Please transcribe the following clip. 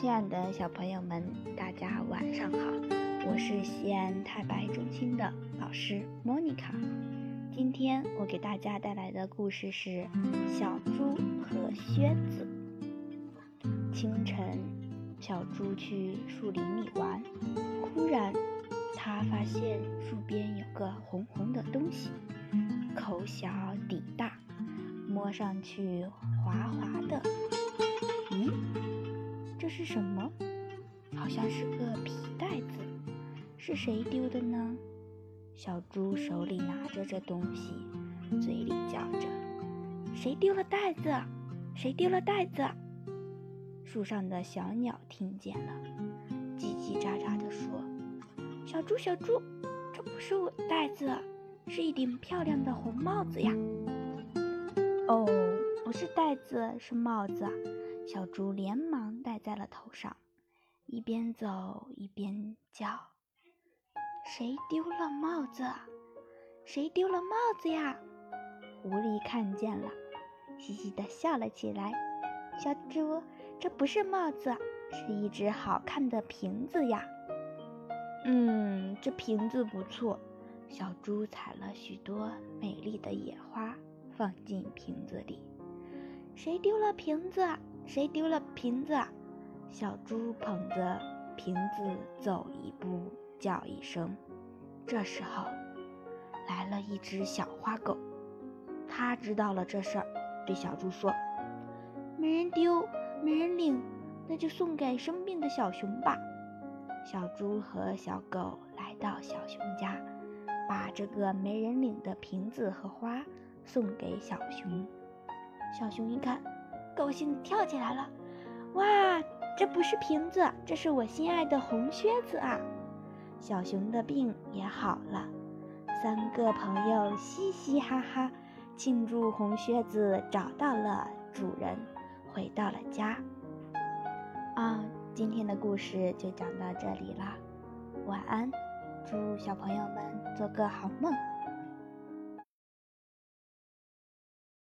亲爱的小朋友们，大家晚上好！我是西安太白中心的老师莫妮卡。今天我给大家带来的故事是《小猪和靴子》。清晨，小猪去树林里玩，忽然他发现树边有个红红的东西，口小底大，摸上去滑滑的。是什么？好像是个皮袋子，是谁丢的呢？小猪手里拿着这东西，嘴里叫着：“谁丢了袋子？谁丢了袋子？”树上的小鸟听见了，叽叽喳喳地说：“小猪，小猪，这不是我袋子，是一顶漂亮的红帽子呀！”哦，不是袋子，是帽子。小猪连忙戴在了头上，一边走一边叫：“谁丢了帽子？谁丢了帽子呀？”狐狸看见了，嘻嘻地笑了起来：“小猪，这不是帽子，是一只好看的瓶子呀。”“嗯，这瓶子不错。”小猪采了许多美丽的野花，放进瓶子里。“谁丢了瓶子？”谁丢了瓶子？小猪捧着瓶子走一步，叫一声。这时候，来了一只小花狗，它知道了这事儿，对小猪说：“没人丢，没人领，那就送给生病的小熊吧。”小猪和小狗来到小熊家，把这个没人领的瓶子和花送给小熊。小熊一看。高兴跳起来了，哇！这不是瓶子，这是我心爱的红靴子啊！小熊的病也好了，三个朋友嘻嘻哈哈庆祝红靴子找到了主人，回到了家。啊，今天的故事就讲到这里啦，晚安，祝小朋友们做个好梦。